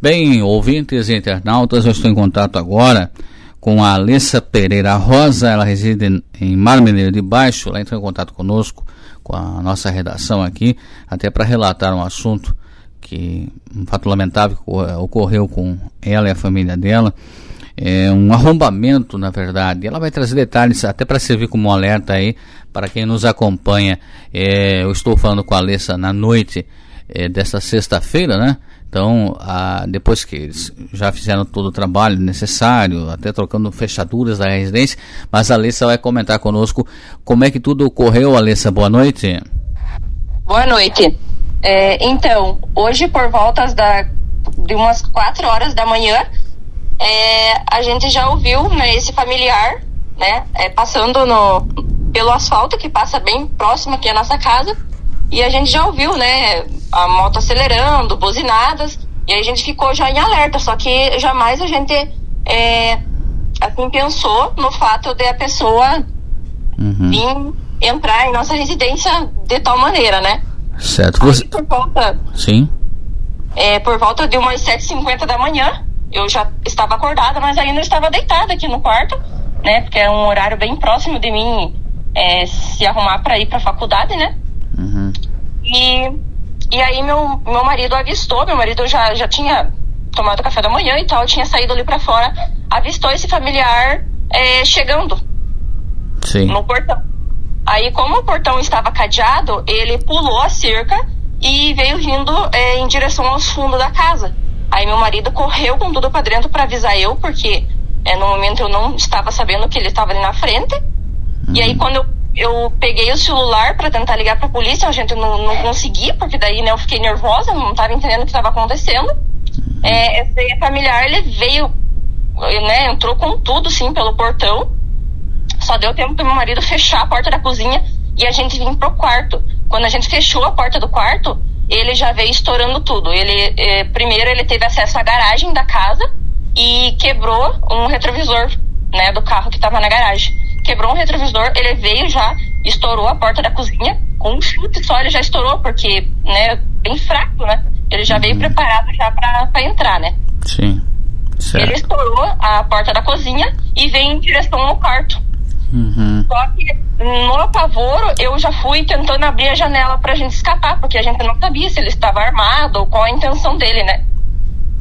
Bem, ouvintes e internautas, eu estou em contato agora com a Alessa Pereira Rosa, ela reside em Marmeleiro de Baixo, ela entrou em contato conosco, com a nossa redação aqui, até para relatar um assunto que, um fato lamentável que ocorreu com ela e a família dela, é um arrombamento, na verdade. Ela vai trazer detalhes até para servir como um alerta aí para quem nos acompanha. É, eu estou falando com a Alessa na noite é, desta sexta-feira, né? Então, a, depois que eles já fizeram todo o trabalho necessário, até trocando fechaduras da residência, mas a Alessa vai comentar conosco como é que tudo ocorreu, Alessa. Boa noite. Boa noite. É, então, hoje por voltas da, de umas 4 horas da manhã, é, a gente já ouviu né, esse familiar né, é, passando no, pelo asfalto que passa bem próximo aqui à nossa casa e a gente já ouviu, né, a moto acelerando, buzinadas, e aí a gente ficou já em alerta, só que jamais a gente é, assim, pensou no fato de a pessoa uhum. vir entrar em nossa residência de tal maneira, né? Certo. Você... por volta, Sim. É, por volta de umas 7h50 da manhã, eu já estava acordada, mas ainda estava deitada aqui no quarto, né? Porque é um horário bem próximo de mim é, se arrumar para ir para a faculdade, né? Uhum. E, e aí meu, meu marido avistou, meu marido já, já tinha tomado café da manhã e tal, tinha saído ali para fora, avistou esse familiar é, chegando Sim. no portão. Aí, como o portão estava cadeado, ele pulou a cerca e veio vindo é, em direção aos fundos da casa. Aí meu marido correu com tudo para dentro para avisar eu, porque é, no momento eu não estava sabendo que ele estava ali na frente. Uhum. E aí quando eu eu peguei o celular para tentar ligar para a polícia, a gente não, não consegui, porque daí né, eu fiquei nervosa, não estava entendendo o que estava acontecendo. É, esse familiar, ele veio, né, entrou com tudo, sim, pelo portão. Só deu tempo do meu marido fechar a porta da cozinha e a gente vir pro quarto. Quando a gente fechou a porta do quarto, ele já veio estourando tudo. Ele, eh, primeiro, ele teve acesso à garagem da casa e quebrou um retrovisor, né, do carro que estava na garagem quebrou um retrovisor, ele veio já, estourou a porta da cozinha, com um chute só ele já estourou, porque, né, bem fraco, né? Ele já uhum. veio preparado já para entrar, né? Sim. Certo. Ele estourou a porta da cozinha e veio em direção ao quarto. Uhum. Só que no apavoro eu já fui tentando abrir a janela pra gente escapar, porque a gente não sabia se ele estava armado ou qual a intenção dele, né?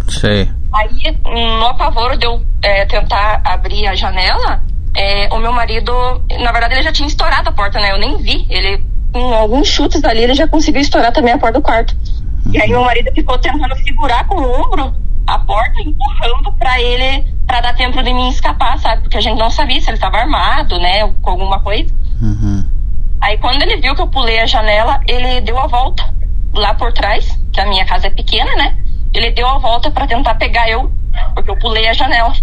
Sei. Aí, no apavoro de eu é, tentar abrir a janela, é, o meu marido, na verdade, ele já tinha estourado a porta, né? Eu nem vi. Ele, com alguns chutes ali, ele já conseguiu estourar também a porta do quarto. E aí meu marido ficou tentando segurar com o ombro a porta, empurrando para ele, para dar tempo de mim escapar, sabe? Porque a gente não sabia se ele estava armado, né? Com alguma coisa. Uhum. Aí quando ele viu que eu pulei a janela, ele deu a volta lá por trás, que a minha casa é pequena, né? Ele deu a volta para tentar pegar eu, porque eu pulei a janela.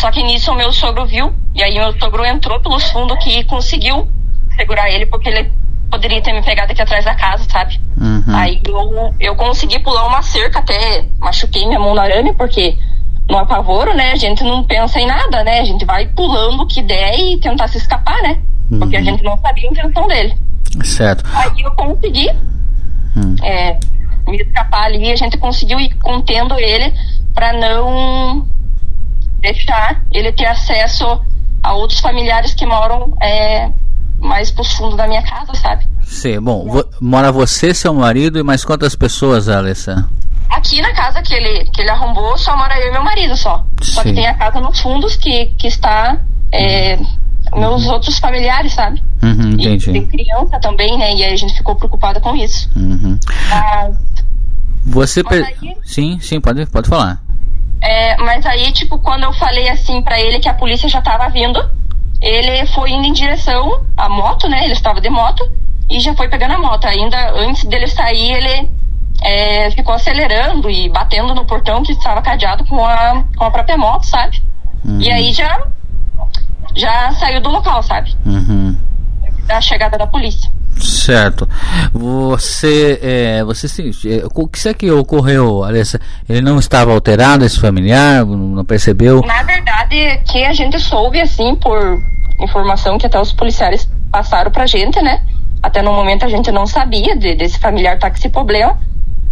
Só que nisso o meu sogro viu, e aí o meu sogro entrou pelos fundos que conseguiu segurar ele, porque ele poderia ter me pegado aqui atrás da casa, sabe? Uhum. Aí eu, eu consegui pular uma cerca, até machuquei minha mão no arame, porque no apavoro, né, a gente não pensa em nada, né? A gente vai pulando o que der e tentar se escapar, né? Porque a uhum. gente não sabia a intenção dele. Certo. Aí eu consegui uhum. é, me escapar ali, a gente conseguiu ir contendo ele para não deixar ele ter acesso a outros familiares que moram é, mais pro fundo da minha casa, sabe? Sim, bom, vo mora você, seu marido e mais quantas pessoas, Alessa? Aqui na casa que ele, que ele arrombou, só mora eu e meu marido só. Sim. Só que tem a casa nos fundos que, que está é, meus uhum. outros familiares, sabe? Uhum, entendi. E tem criança também, né? E aí a gente ficou preocupada com isso. Uhum. Mas, você. Mas aí... Sim, sim, pode, pode falar. É, mas aí, tipo, quando eu falei assim para ele que a polícia já tava vindo, ele foi indo em direção à moto, né? Ele estava de moto e já foi pegando a moto. Ainda antes dele sair, ele é, ficou acelerando e batendo no portão que estava cadeado com a, com a própria moto, sabe? Uhum. E aí já, já saiu do local, sabe? Uhum. Da chegada da polícia. Certo. Você, é, você é, o que é que ocorreu, Alessa? Ele não estava alterado, esse familiar, não percebeu? Na verdade, que a gente soube assim por informação que até os policiais passaram pra gente, né? Até no momento a gente não sabia de, desse familiar tá com esse problema.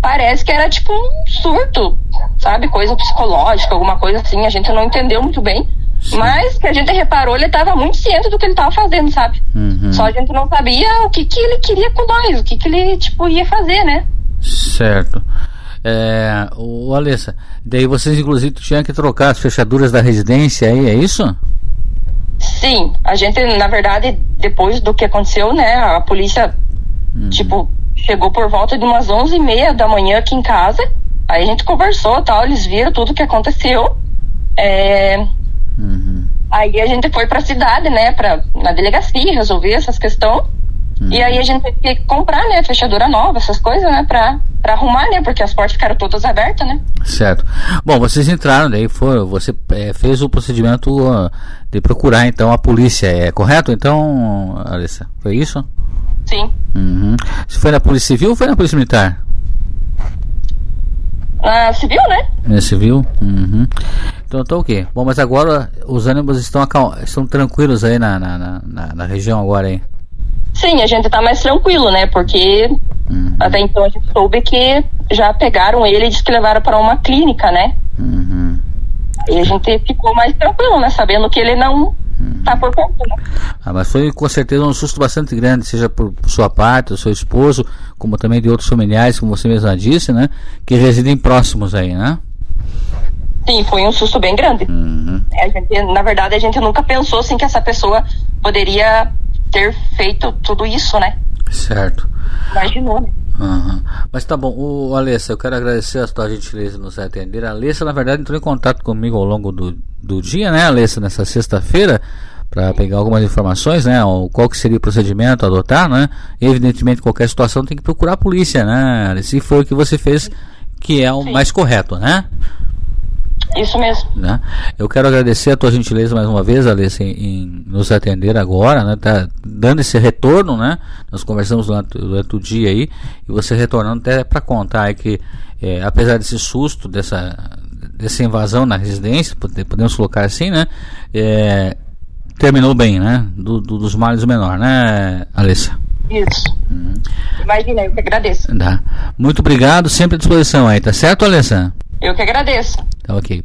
parece que era tipo um surto, sabe? Coisa psicológica, alguma coisa assim. A gente não entendeu muito bem. Sim. Mas que a gente reparou, ele estava muito ciente do que ele estava fazendo, sabe? Uhum. Só a gente não sabia o que, que ele queria com nós, o que, que ele, tipo, ia fazer, né? Certo. É, o Alessa, daí vocês inclusive tinham que trocar as fechaduras da residência aí, é isso? Sim, a gente, na verdade, depois do que aconteceu, né, a polícia, uhum. tipo, chegou por volta de umas onze e meia da manhã aqui em casa, aí a gente conversou tal, eles viram tudo que aconteceu, é. Aí a gente foi pra cidade, né, pra, na delegacia resolver essas questões, uhum. e aí a gente teve que comprar, né, fechadura nova, essas coisas, né, pra, pra arrumar, né, porque as portas ficaram todas abertas, né. Certo. Bom, vocês entraram, daí foi, você é, fez o procedimento uh, de procurar, então, a polícia, é correto, então, Alissa? Foi isso? Sim. Uhum. Você foi na Polícia Civil ou foi na Polícia Militar? Na civil, né? Na civil? Uhum. Então tá o quê? Bom, mas agora os ânimos estão, estão tranquilos aí na, na, na, na região agora aí? Sim, a gente tá mais tranquilo, né? Porque uhum. até então a gente soube que já pegaram ele e disse que levaram para uma clínica, né? Uhum. E a gente ficou mais tranquilo, né? Sabendo que ele não tá por conta, né? Ah, mas foi com certeza um susto bastante grande, seja por sua parte, do seu esposo, como também de outros familiares, como você mesma disse, né? Que residem próximos aí, né? Sim, foi um susto bem grande. Uhum. É, gente, na verdade, a gente nunca pensou assim que essa pessoa poderia ter feito tudo isso, né? Certo. Imaginou, né? Uhum. Mas tá bom, o Alessa, eu quero agradecer a sua gentileza de nos atender. A Alessa, na verdade, entrou em contato comigo ao longo do, do dia, né, Alessa, nessa sexta-feira, para pegar algumas informações, né, qual que seria o procedimento a adotar, né. Evidentemente, qualquer situação tem que procurar a polícia, né, se foi o que você fez, que é o Sim. mais correto, né. Isso mesmo. Né? Eu quero agradecer a tua gentileza mais uma vez, Alice, em, em nos atender agora, né? Tá dando esse retorno, né? Nós conversamos durante, durante o dia aí, e você retornando até para contar que, é, apesar desse susto, dessa, dessa invasão na residência, podemos colocar assim, né? É, terminou bem, né? Do, do, dos males o menor, né, Alessa? Isso. Hum. Imagina, eu que agradeço. Tá. Muito obrigado, sempre à disposição aí, tá certo, Alessa? Eu que agradeço. Ok.